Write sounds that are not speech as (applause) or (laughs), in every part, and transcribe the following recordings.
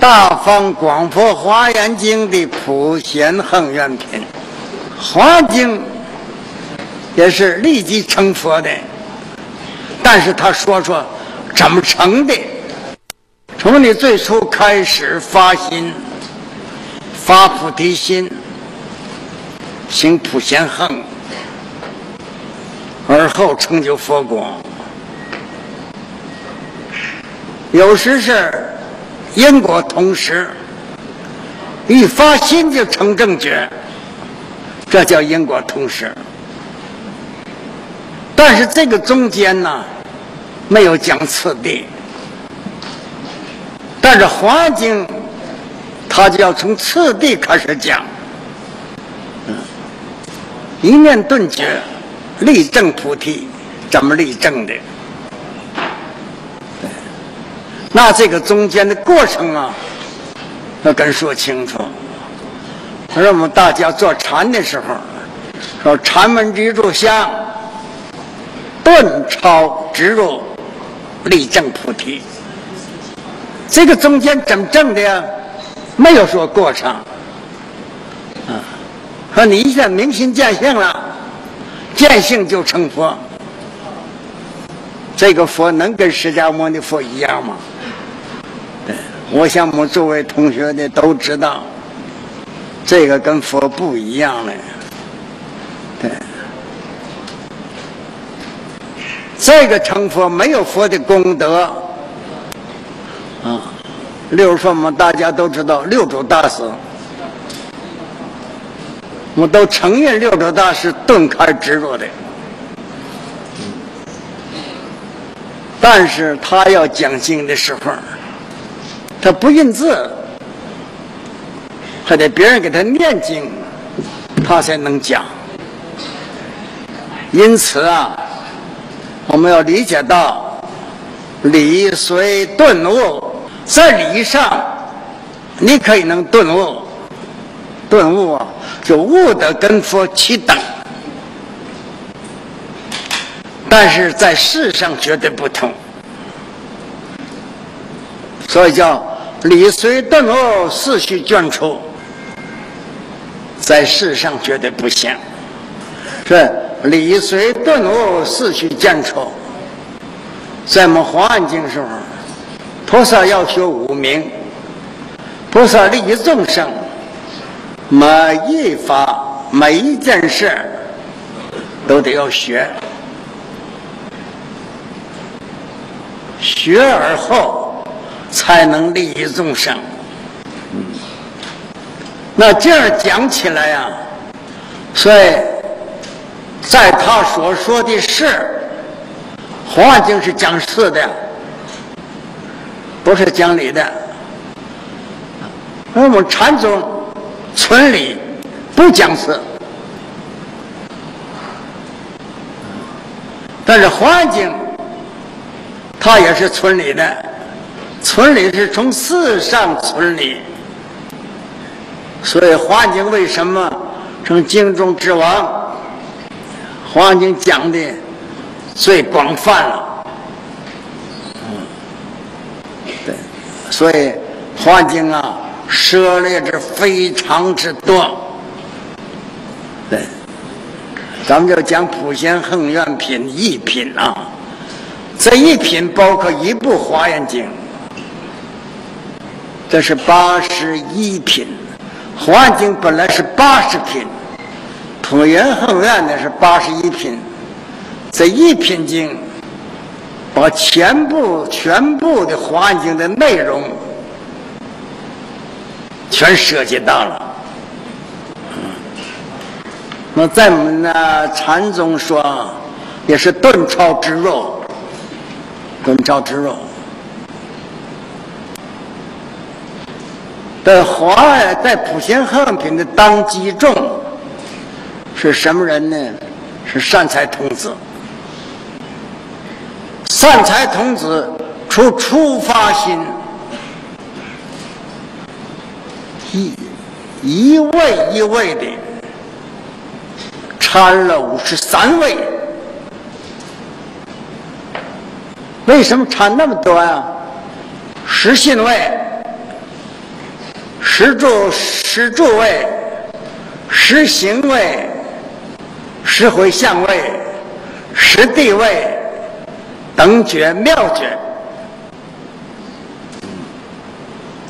大方广佛华严经》的普贤恒愿品，华经也是立即成佛的，但是他说说怎么成的？从你最初开始发心，发菩提心，行普贤恒，而后成就佛果。有时是因果同时，一发心就成正觉，这叫因果同时。但是这个中间呢，没有讲次第。但是《华经》，它就要从次第开始讲，嗯一念顿觉，立正菩提，怎么立正的？那这个中间的过程啊，要跟说清楚。他说我们大家做禅的时候，说禅门之入香，顿超直入，立正菩提。这个中间怎么证的呀？没有说过程。啊，说你一下明心见性了，见性就成佛。这个佛能跟释迦牟尼佛一样吗？我想我们诸位同学的都知道，这个跟佛不一样了。对，这个成佛没有佛的功德。啊，例如说，我们大家都知道六祖大师，我都承认六祖大师顿开执着的，但是他要讲经的时候，他不认字，还得别人给他念经，他才能讲。因此啊，我们要理解到理随顿悟。在理上，你可以能顿悟，顿悟啊，就悟得跟佛齐等，但是在事上绝对不同，所以叫理随顿悟，事须眷出，在世上绝对不行，是理随顿悟，事须眷出，在我们《华严经》时候。菩萨要学五名，菩萨利益众生，每一法每一件事都得要学，学而后才能利益众生。那这样讲起来呀，所以在他所说的事，环境是讲事的。不是讲理的，我们禅宗村里不讲事，但是环境它也是村里的，村里是从事上村里，所以环境为什么成经中之王？环境讲的最广泛了。嗯，对所以《华经》啊，涉猎之非常之多。对，咱们就讲普贤恒愿品一品啊，这一品包括一部《华严经》，这是八十一品。《华严经》本来是八十品，普贤恒愿呢是八十一品，这一品经。把全部全部的《华严经》的内容全涉及到了。那在我们呢禅宗说，也是顿超之肉，顿超之肉。在华在普贤横品的当机众是什么人呢？是善财童子。善财童子出初发心，一一位一位的参了五十三位，为什么参那么多呀？实信位十住十住位、十行位、十回向位、十地位、等觉妙觉，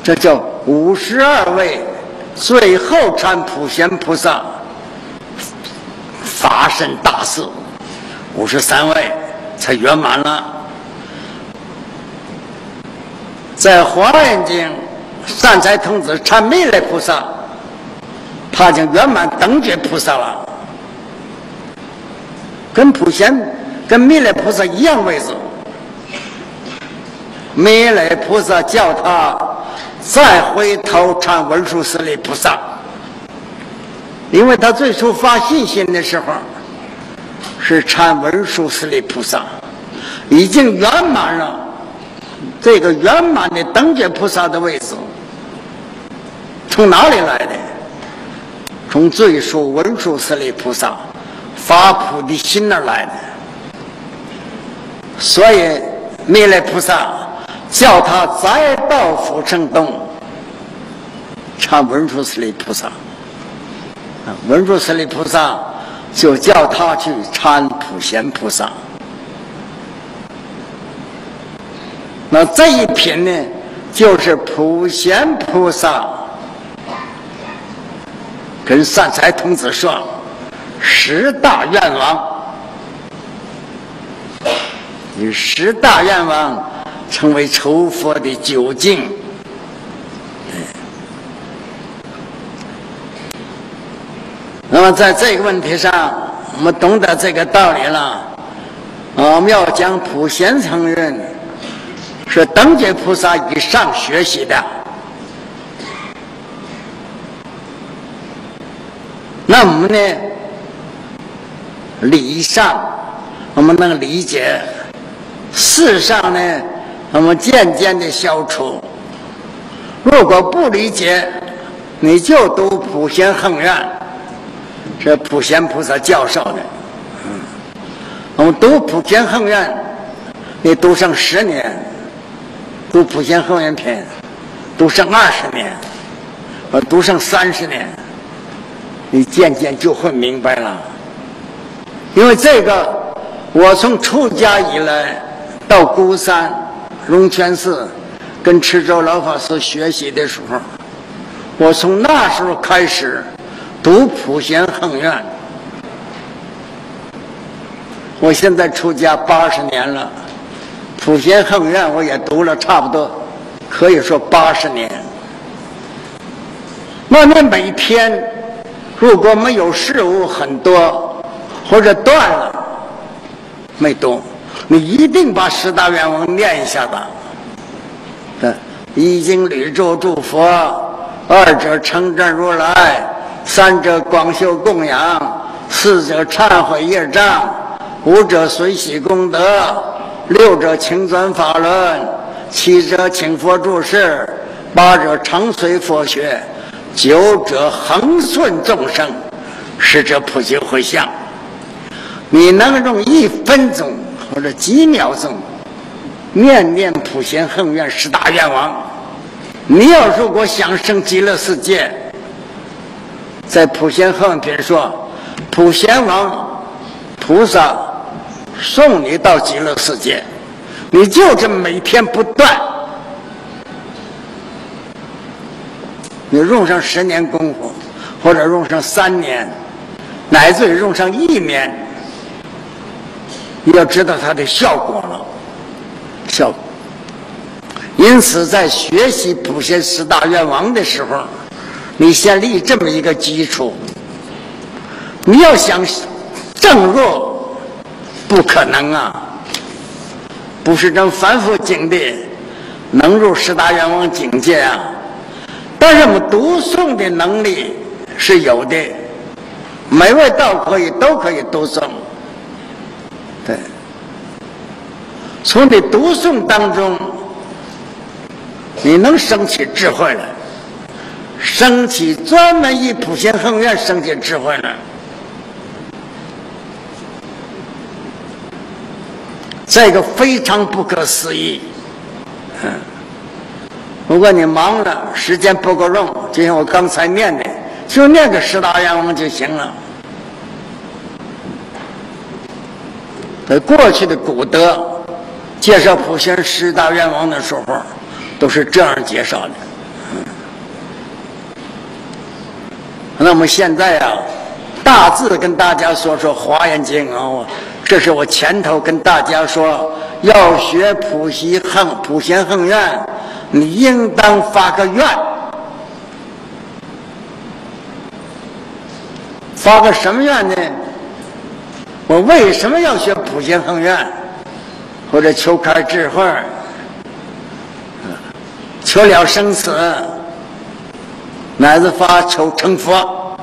这叫五十二位。最后参普贤菩萨法身大事，五十三位才圆满了。在《华严经》，善财童子参弥勒菩萨，他已经圆满等觉菩萨了，跟普贤、跟弥勒菩萨一样位置。弥勒菩萨叫他再回头参文殊师利菩萨，因为他最初发信心的时候是参文殊师利菩萨，已经圆满了。这个圆满的等觉菩萨的位置，从哪里来的？从最初文殊师利菩萨发菩提心而来的。所以弥勒菩萨叫他再到福成洞参文殊师利菩萨，文殊师利菩萨就叫他去参普贤菩萨。那这一品呢，就是普贤菩萨跟善财童子说十大愿望，你十大愿望成为求佛的究竟。那么在这个问题上，我们懂得这个道理了，我们要讲普贤承认。是等觉菩萨以上学习的，那我们呢？理上我们能理解，事上呢，我们渐渐的消除。如果不理解，你就读普贤恒愿，是普贤菩萨教授的。嗯，我们读普贤恒愿，你读上十年。读普贤恒愿篇，读上二十年，我读上三十年，你渐渐就会明白了。因为这个，我从出家以来到孤山龙泉寺跟池州老法师学习的时候，我从那时候开始读普贤恒愿。我现在出家八十年了。普贤恒愿我也读了差不多，可以说八十年。那你每天如果没有事物很多，或者断了没读，你一定把十大愿望念一下吧。对，一经屡咒诸佛，二者称赞如来，三者广修供养，四者忏悔业障，五者随喜功德。六者请转法轮，七者请佛注释，八者常随佛学，九者恒顺众生，十者普济回向。你能用一分钟或者几秒钟念念普贤恒愿十大愿望？你要如果想生极乐世界，在普贤恒愿说，普贤王菩萨。送你到极乐世界，你就这么每天不断，你用上十年功夫，或者用上三年，乃至用上一年，你要知道它的效果了，效。果。因此，在学习普贤十大愿王的时候，你先立这么一个基础。你要想正入。不可能啊！不是这凡夫境地能入十大愿望境界啊！但是我们读诵的能力是有的，每位道可以都可以读诵。对，从你读诵当中，你能升起智慧来，升起专门以普贤恒愿升起智慧来。这个非常不可思议，嗯，如果你忙了，时间不够用，就像我刚才念的，就念个十大愿望就行了。在过去的古德介绍普贤十大愿望的时候，都是这样介绍的。那么现在啊，大致跟大家说说《华严经》啊，这是我前头跟大家说，要学普贤恒普贤恒愿，你应当发个愿，发个什么愿呢？我为什么要学普贤恒愿，或者求开智慧，求了生死，乃至发求成佛，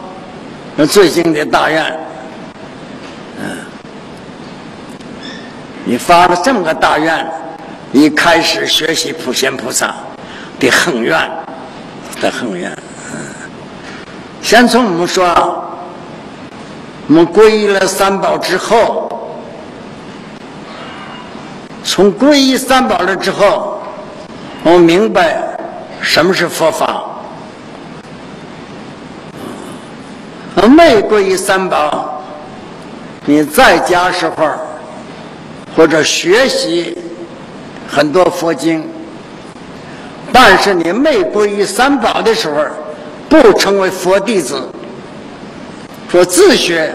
那最经的大愿。嗯，你发了这么个大愿，你开始学习普贤菩萨的恒愿的恒愿。嗯，先从我们说。我们皈依了三宝之后，从皈依三宝了之后，我明白什么是佛法。没皈依三宝，你在家时候或者学习很多佛经，但是你没皈依三宝的时候，不成为佛弟子。说自学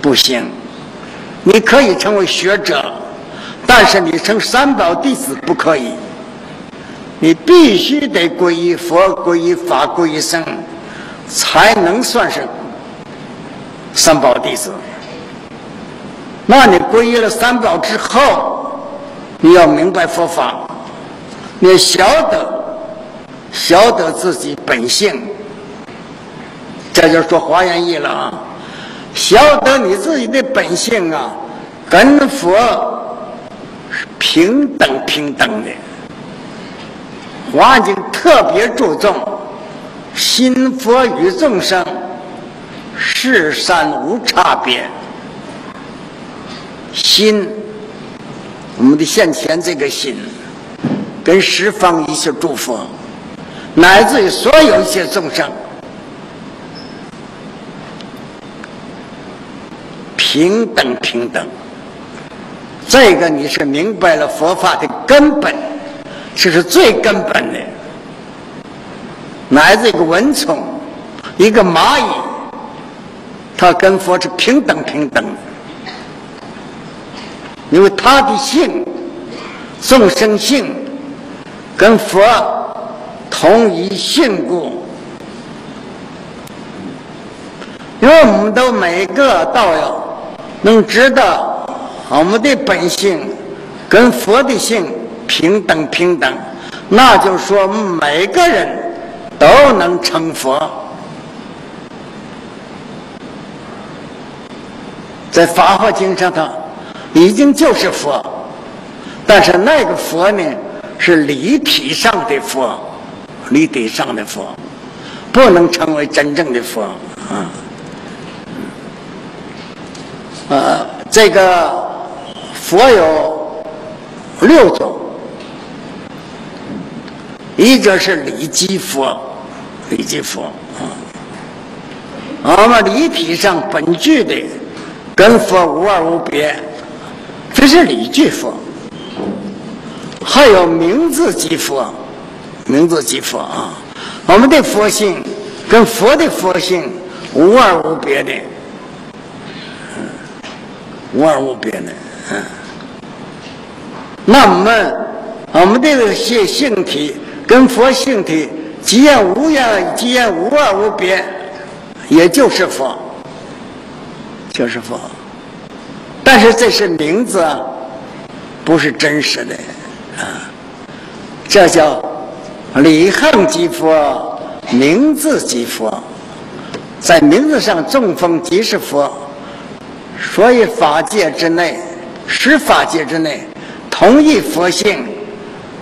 不行，你可以成为学者，但是你成三宝弟子不可以。你必须得皈依佛、皈依法、皈依僧，才能算是三宝弟子。那你皈依了三宝之后，你要明白佛法，你晓得晓得自己本性。这就说华严义了啊！晓得你自己的本性啊，跟佛是平等平等的。华经特别注重心佛与众生是善无差别。心，我们的现前这个心，跟十方一切诸佛，乃至于所有一切众生。平等，平等。这个你是明白了佛法的根本，这是最根本的。乃至一个蚊虫，一个蚂蚁，它跟佛是平等平等的，因为他的性，众生性，跟佛同一性故。因为我们都每个道友。能知道我们的本性跟佛的性平等平等，那就说每个人都能成佛。在《法华经》上头已经就是佛，但是那个佛呢是离体上的佛，离体上的佛，不能成为真正的佛。啊。呃，这个佛有六种，一个是理基佛，理基佛啊，我们理体上本具的跟佛无二无别，这是理具佛。还有名字即佛，名字即佛啊，我们的佛性跟佛的佛性无二无别的。嗯无二无别的，嗯，那我们我们这个性性体跟佛性体既然无样，既然无二无别，也就是佛，就是佛。但是这是名字，不是真实的啊。这叫理恒即佛，名字即佛，在名字上中风即是佛。所以法界之内，十法界之内，同一佛性，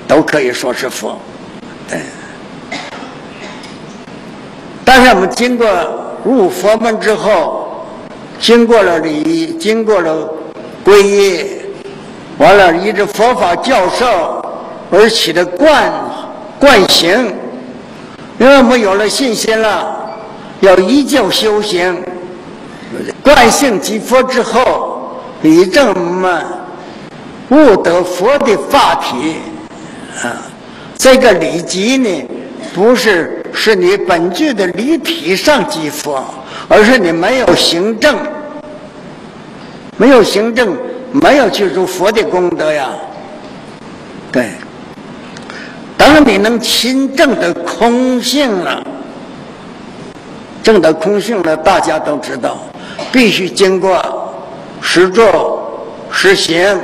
都可以说是佛。对。但是我们经过入佛门之后，经过了礼，经过了皈依，完了依着佛法教授而起的观惯行，因为我们有了信心了，要依旧修行。惯性即佛之后，理证们悟得佛的法体啊。这个理即呢，不是是你本具的理体上即佛，而是你没有行正，没有行正，没有去入佛的功德呀。对，当你能亲证的空性了，证的空性了，大家都知道，必须经过实做、实行、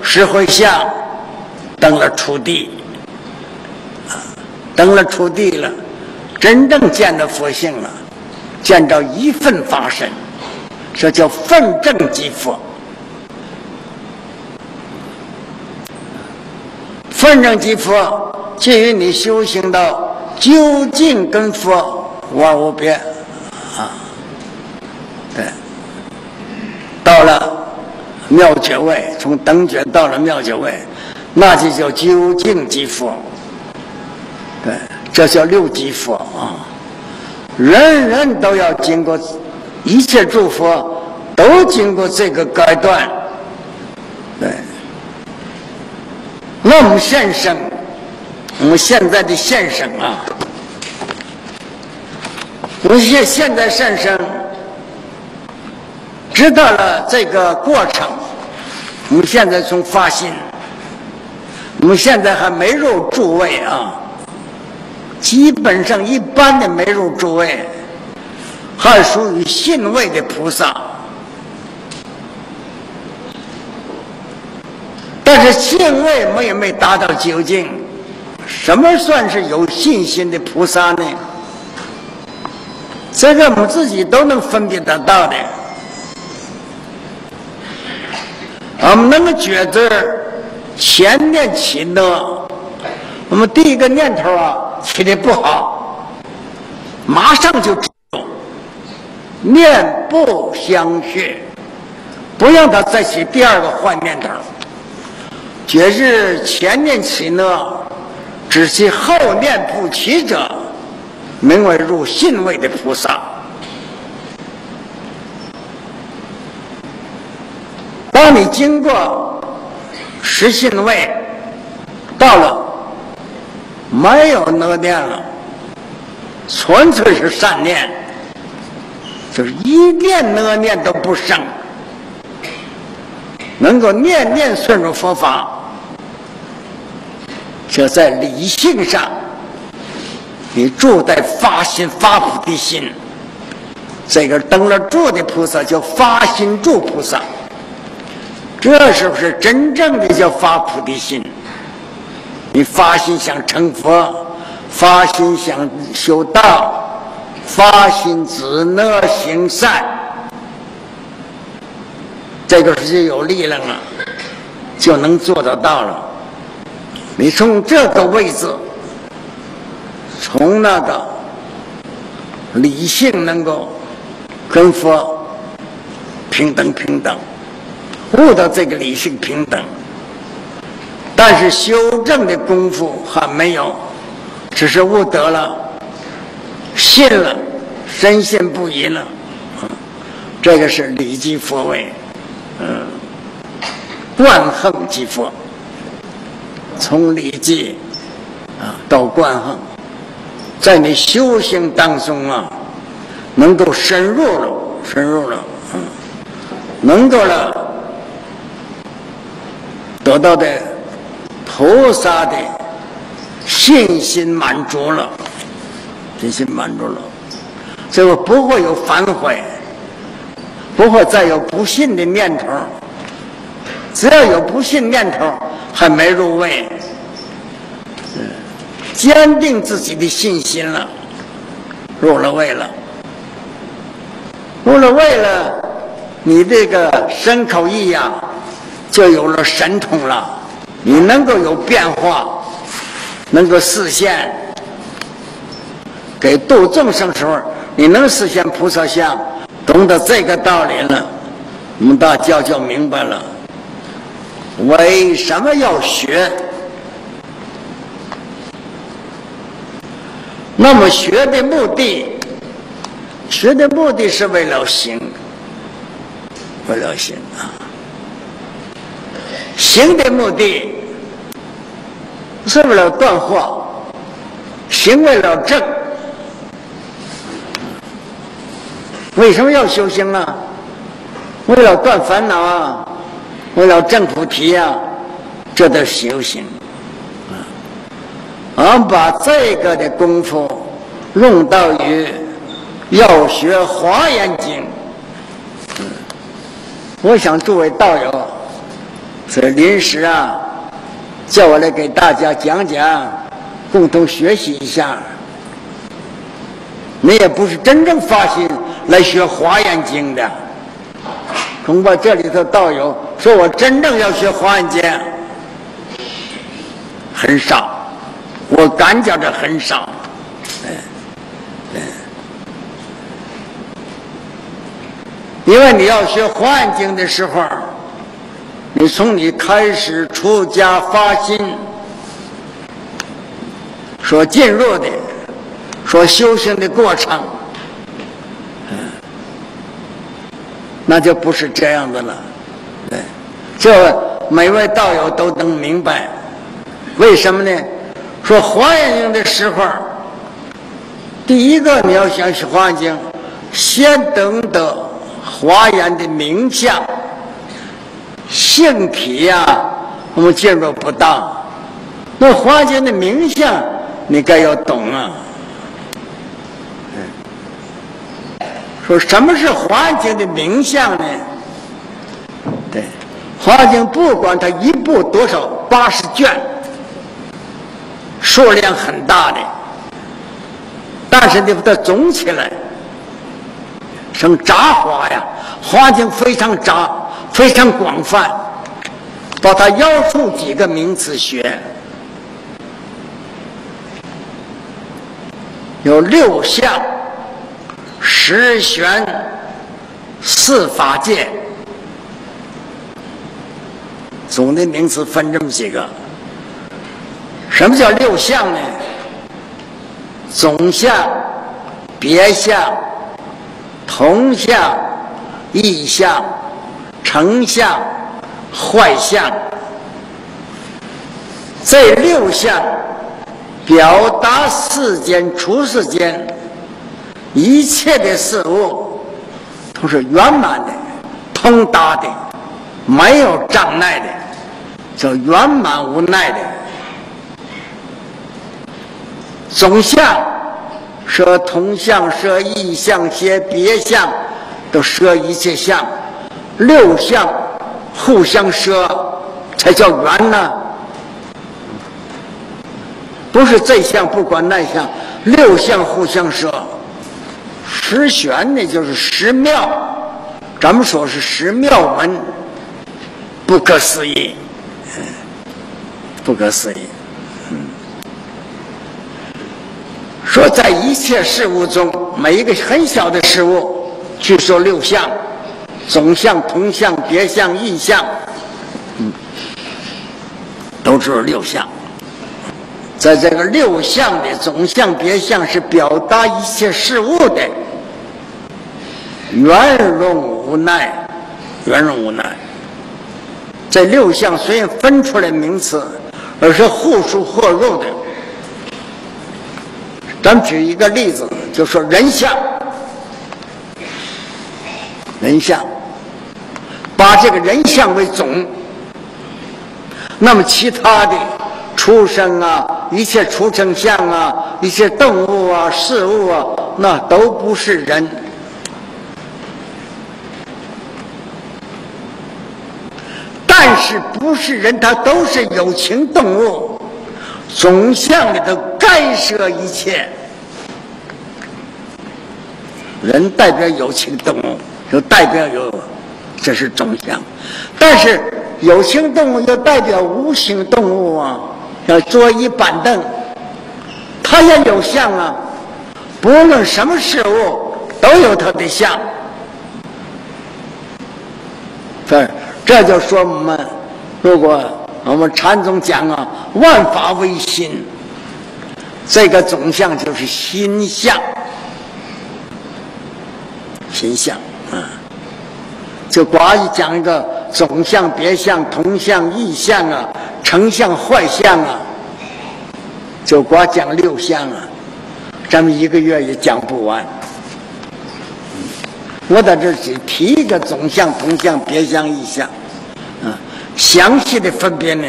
实回向，登了出地。登了出地了，真正见到佛性了，见着一份法身，这叫分正即佛。分正即佛，介于你修行到究竟跟佛无二无别啊。对，到了妙觉位，从等觉到了妙觉位，那就叫究竟即佛。对，这叫六级佛啊！人人都要经过，一切诸佛都经过这个阶段。对，那我们现生，我们现在的现生啊，我们现现在现生，知道了这个过程。我们现在从发心，我们现在还没入诸位啊。基本上一般的没入诸位，还属于信位的菩萨。但是信位没有没达到究竟，什么算是有信心的菩萨呢？这个我们自己都能分辨得到的。我们能够觉知前念起呢，我们第一个念头啊。起的不好，马上就念不相续，不让他再起第二个坏念头。觉是前念起呢，只其后念不起者，名为入信位的菩萨。当你经过实信位，到了。没有那念了，纯粹是善念，就是一念那念都不生，能够念念顺入佛法，这在理性上，你住在发心发菩提心，这个登了住的菩萨叫发心住菩萨，这是不是真正的叫发菩提心？你发心想成佛，发心想修道，发心只能行善，这个是有力量了，就能做得到了。你从这个位置，从那个理性能够跟佛平等平等，悟到这个理性平等。但是修正的功夫还没有，只是悟得了，信了，深信不疑了，这个是礼即佛位，嗯，观横即佛，从礼即啊到观横，在你修行当中啊，能够深入了，深入了，嗯，能够了，得到的。菩萨的信心满足了，真心满足了，这个不会有反悔，不会再有不信的念头。只要有不信念头，还没入位，坚定自己的信心了，入了位了，入了位了，你这个身口意呀，就有了神通了。你能够有变化，能够实现给度众生时候，你能实现菩萨相，懂得这个道理了，我们大家就明白了。为什么要学？那么学的目的，学的目的是为了行，为了行啊。行的目的是为了断惑，行为了正。为什么要修行啊？为了断烦恼啊，为了证菩提啊，这都修行。我们把这个的功夫用到于要学《华严经》，我想诸位道友是临时啊，叫我来给大家讲讲，共同学习一下。你也不是真正发心来学《华严经》的，恐怕这里头道友说我真正要学《华严经》，很少。我感觉着很少，嗯嗯，因为你要学《华严经》的时候，你从你开始出家发心，所进入的，所修行的过程，嗯，那就不是这样的了，对，这每位道友都能明白，为什么呢？说华严经的时候，第一个你要想学华严经，先等得华严的名相、性体呀，我们进入不当。那华严的名相，你该要懂啊。说什么是华经的名相呢？对，华经不管它一部多少，八十卷。数量很大的，但是你把它总起来，成杂花呀，花境非常杂，非常广泛，把它要出几个名词学，有六项、十玄、四法界，总的名词分这么几个。什么叫六相呢？总相、别相、同相、异相、成相、坏相。这六相表达世间、出世间一切的事物，都是圆满的、通达的，没有障碍的，叫圆满无奈的。总相说同相，说异相，些别相，都说一切相。六相互相说，才叫圆呢。不是这相不管那相，六相互相说。十玄呢，就是十庙。咱们说是十庙门，不可思议，不可思议。说在一切事物中，每一个很小的事物，据说六相：总相、同相、别相、异相，嗯，都是六相。在这个六相的总相、别相，是表达一切事物的圆融无奈，圆融无奈。这六相虽然分出来名词，而是互属互入的。咱举一个例子，就说人相，人相，把这个人相为总，那么其他的畜生啊，一切畜生相啊，一切动物啊、事物啊，那都不是人。但是不是人，它都是有情动物。总相里头干涉一切，人代表有情动物，就代表有，这是总相。但是有情动物又代表无形动物啊，要桌椅板凳，它也有相啊。不论什么事物都有它的相。这这就说我们如果。我们禅宗讲啊，万法唯心，这个总相就是心相，心相啊。就寡一讲一个总相、别相、同相、异相啊，成相、坏相啊，就光讲六相啊，咱们一个月也讲不完。我在这只提一个总相、同相、别相、异相，啊，详细的分别呢，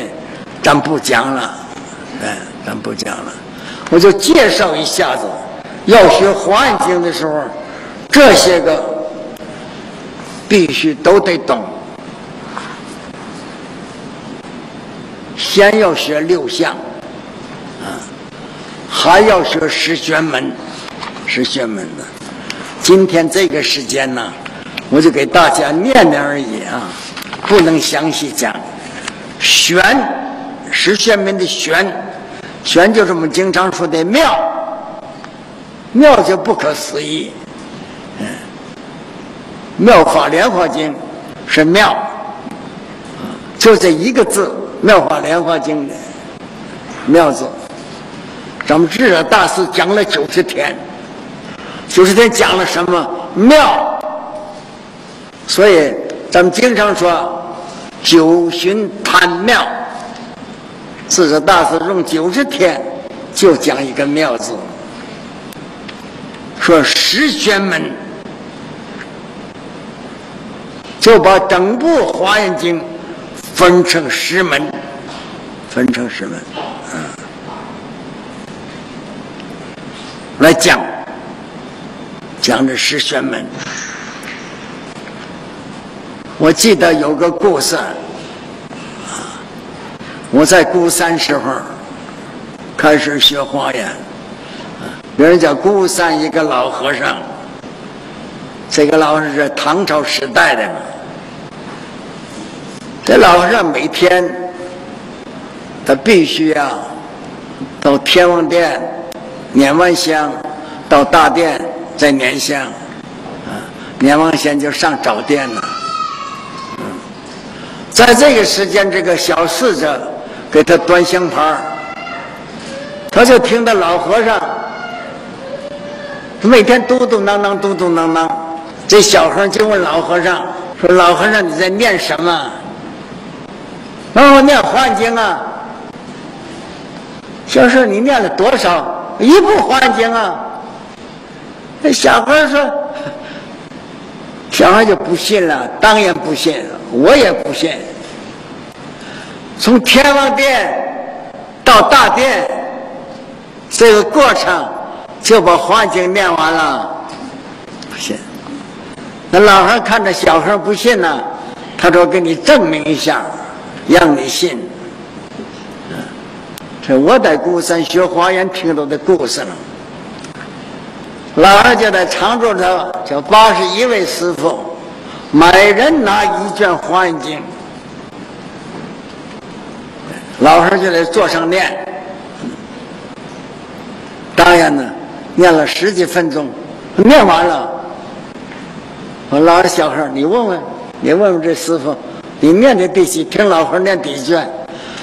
咱不讲了，哎，咱不讲了，我就介绍一下子。要学《华严经》的时候，这些个。必须都得懂，先要学六相，啊，还要学十玄门，十玄门的。今天这个时间呢，我就给大家念念而已啊，不能详细讲。玄，十玄门的玄，玄就是我们经常说的妙，妙就不可思议。妙法莲华经是妙，就这一个字，妙法莲华经的妙字。咱们智者大师讲了九十天，九十天讲了什么妙？所以咱们经常说九旬谈妙。智者大师用九十天就讲一个妙字，说十玄门。就把整部《华严经》分成十门，分成十门，嗯，来讲，讲这十玄门。我记得有个故事，啊，我在孤山时候开始学华严，啊，别人叫孤山一个老和尚。这个老和尚是唐朝时代的嘛，这老和尚每天他必须要到天王殿念完香，到大殿再念香，啊，念完香就上早殿了。在这个时间，这个小侍者给他端香盘他就听到老和尚每天嘟嘟囔囔，嘟嘟囔囔。这小和尚就问老和尚说：“老和尚，你在念什么？”“那我念《华严经》啊。”“小时候你念了多少？一部《华严经》啊？”那小孩说：“ (laughs) 小孩就不信了，当然不信，我也不信。从天王殿到大殿，这个过程就把《华严经》念完了，不信。”那老汉看着小孩不信呢，他说：“给你证明一下，让你信。”这我在孤山学华严听到的故事了。老二就在常住着，叫八十一位师傅，每人拿一卷华严经，老汉就在座上念。当然呢，念了十几分钟，念完了。我老二小孩你问问，你问问这师傅，你念的第几？听老汉念第一卷，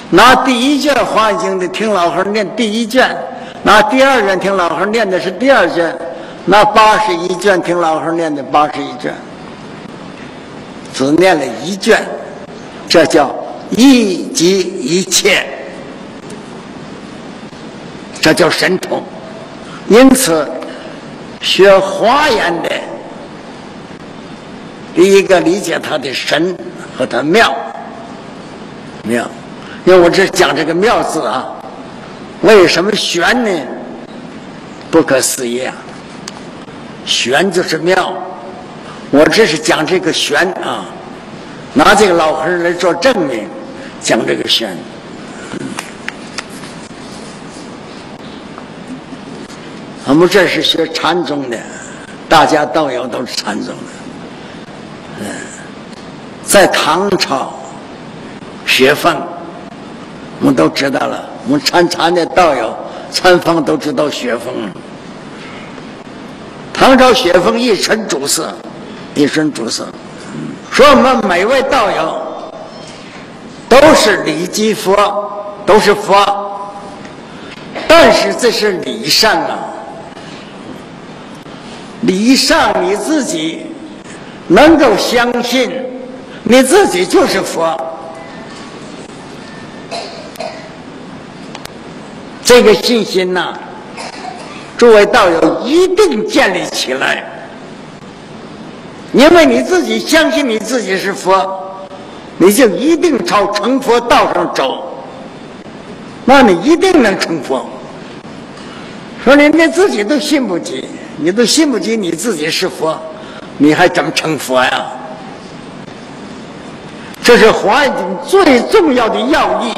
拿第一卷《华严经》的听老汉念第一卷，拿第二卷听老汉念的是第二卷，拿八十一卷听老汉念的八十一卷，只念了一卷，这叫一即一切，这叫神通。因此，学华严的。第一个理解他的神和他妙妙，因为我这讲这个妙字啊，为什么玄呢？不可思议啊！玄就是妙，我这是讲这个玄啊，拿这个老和尚来做证明，讲这个玄。我们这是学禅宗的，大家道友都是禅宗的。在唐朝学风，我们都知道了。我们参禅的道友、参方都知道学风。唐朝学风一身主色，一身主色。说我们每位道友都是礼基佛，都是佛。但是这是礼上啊，礼上你自己能够相信你自己就是佛，这个信心呐，诸位道友一定建立起来，因为你自己相信你自己是佛，你就一定朝成佛道上走，那你一定能成佛。说你连自己都信不起，你都信不起你自己是佛，你还怎么成佛呀？这是华严经最重要的要义。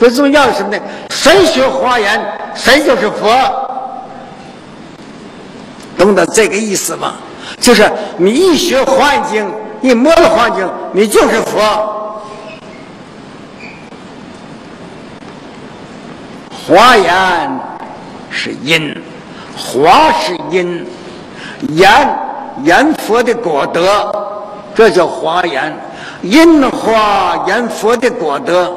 最重要的什么呢？谁学华严，谁就是佛。懂得这个意思吗？就是你一学华严经，一摸了华严经，你就是佛。华严。是因，华是因，言言佛的果德，这叫华严。因花言佛的果德。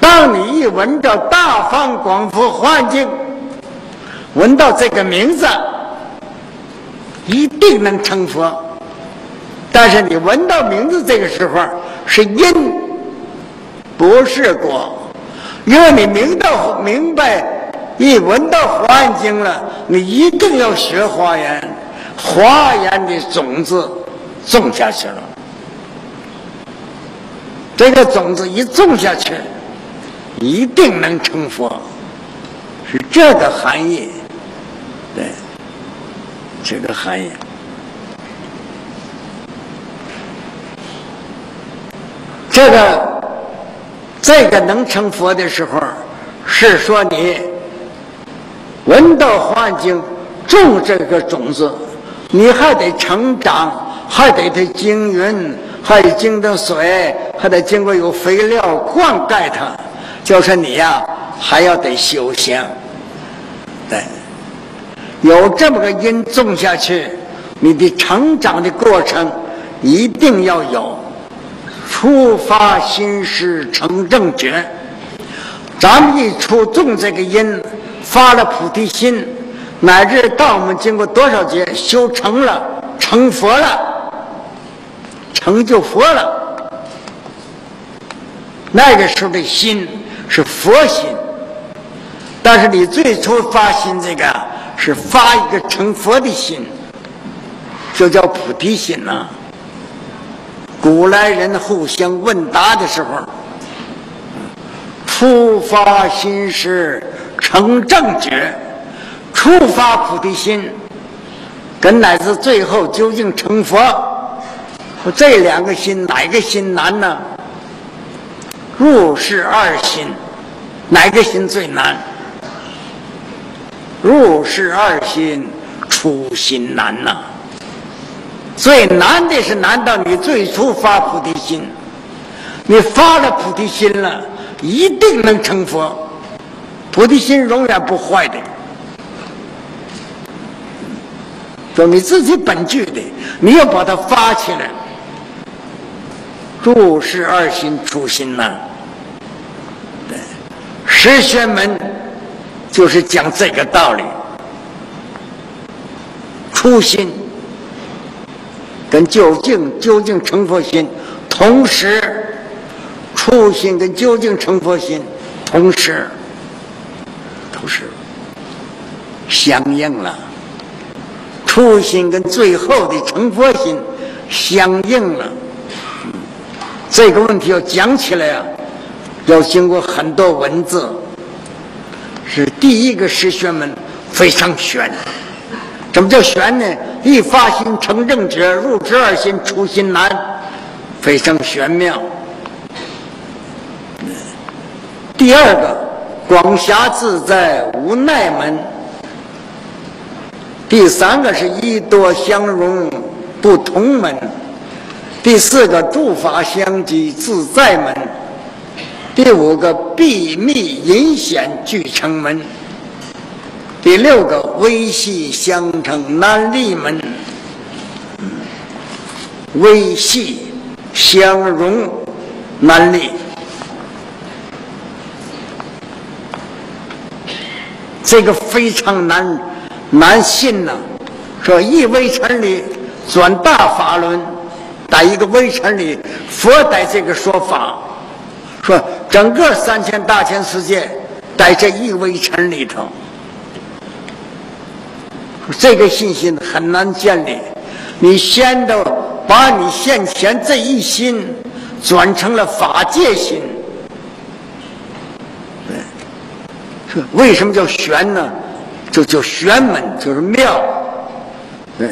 当你一闻到大放广佛幻境，闻到这个名字，一定能成佛。但是你闻到名字这个时候是因，不是果，因为你明道明白。一闻到华严经了，你一定要学华严，华严的种子种下去了。这个种子一种下去，一定能成佛，是这个含义。对，这个含义。这个这个能成佛的时候，是说你。闻到华经，种这个种子，你还得成长，还得得经云，还得经的水，还得经过有肥料灌溉它。就是你呀，还要得修行。对，有这么个因种下去，你的成长的过程一定要有。初发心时成正觉，咱们一出种这个因。发了菩提心，乃至到我们经过多少劫修成了，成佛了，成就佛了，那个时候的心是佛心。但是你最初发心这个是发一个成佛的心，就叫菩提心呐。古来人互相问答的时候，初发心时。成正觉，初发菩提心，跟乃至最后究竟成佛，这两个心哪个心难呢？入世二心，哪个心最难？入世二心，初心难呐。最难的是难道你最初发菩提心，你发了菩提心了，一定能成佛。菩提心永远不坏的，说你自己本具的，你要把它发起来。入世二心初心呐，对，十玄门就是讲这个道理。初心跟究竟究竟成佛心同时，初心跟究竟成佛心同时。不是相应了，初心跟最后的成佛心相应了。这个问题要讲起来啊，要经过很多文字。是第一个十玄门非常玄，怎么叫玄呢？一发心成正者，入之二心出心难，非常玄妙。第二个。广狭自在无奈门，第三个是一多相融不同门，第四个诸法相继自在门，第五个秘密隐显俱成门，第六个微细相成难立门，微细相融难立。这个非常难难信呐。说一微尘里转大法轮，在一个微尘里，佛在这个说法，说整个三千大千世界在这一微尘里头，这个信心很难建立。你先都把你现前这一心转成了法界心。为什么叫玄呢？就叫玄门，就是妙。对，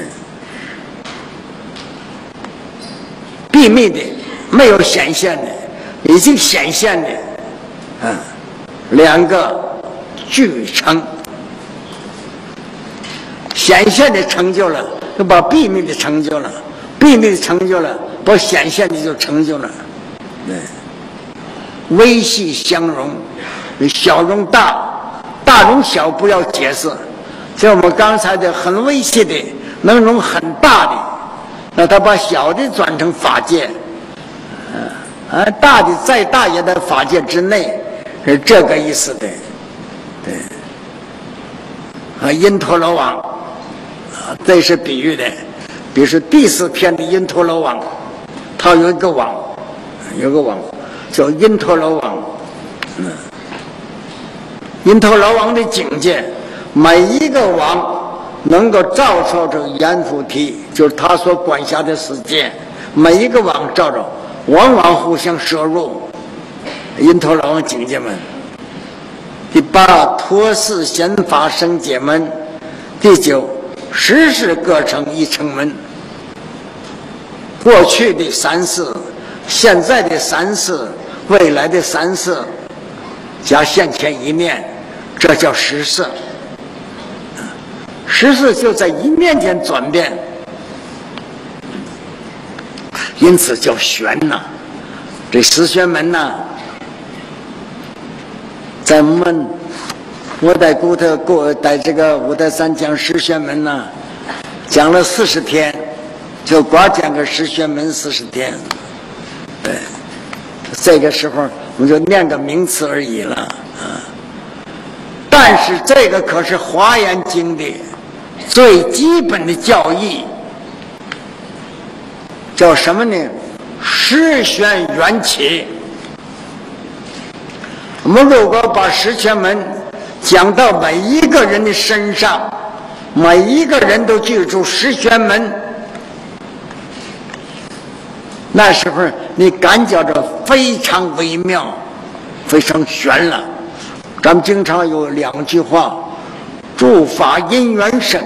秘密的，没有显现的，已经显现的，嗯，两个俱成，显现的成就了，就把秘密的成就了，秘密的成就了，把显现的就成就了，对，微细相融，小融大。大容小不要解释，像我们刚才的很微细的，能融很大的，那他把小的转成法界，啊，大的再大也在法界之内，是这个意思的，对，啊，因陀罗网，啊，这是比喻的，比如说第四篇的因陀罗网，它有一个网，有个网叫因陀罗网，嗯。因陀罗王的境界，每一个王能够照射着阎浮提，就是他所管辖的世界。每一个王照着，往往互相摄入。因陀罗王境界门，第八托寺显法生解门，第九十世各成一城门。过去的三世，现在的三世，未来的三世，加现前一念。这叫实色，实色就在一念间转变，因此叫玄呐。这十玄门呐，在我们我在古特过在这个五台山讲十玄门呐，讲了四十天，就光讲个十玄门四十天，对，这个时候我就念个名词而已了啊。但是这个可是《华严经》的最基本的教义，叫什么呢？十玄缘起。我们如果把十玄门讲到每一个人的身上，每一个人都记住十玄门，那时候你感觉着非常微妙，非常玄了。咱们经常有两句话：“诸法因缘生，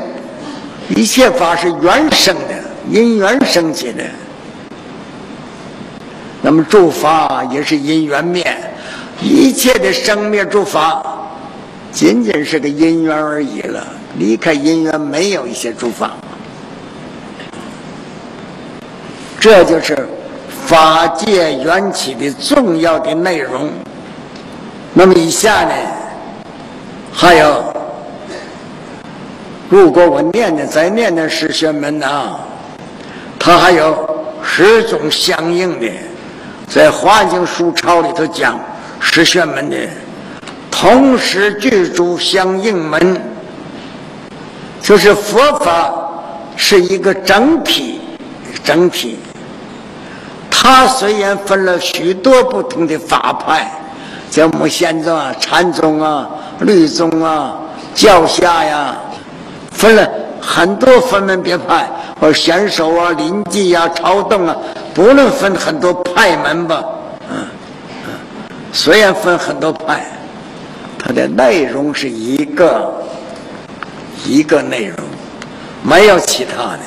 一切法是缘生的，因缘生起的。那么诸法也是因缘灭，一切的生灭诸法，仅仅是个因缘而已了。离开因缘，没有一些诸法。这就是法界缘起的重要的内容。”那么以下呢，还有，如果我念念再念念十玄门啊，它还有十种相应的，在《华经·书钞》里头讲十玄门的，同时具足相应门，就是佛法是一个整体，整体，它虽然分了许多不同的法派。像我们现在、禅宗啊、律宗啊、教下呀，分了很多分门别派，或显首啊、林济啊、朝洞啊，不论分很多派门吧，嗯，虽然分很多派，它的内容是一个一个内容，没有其他的。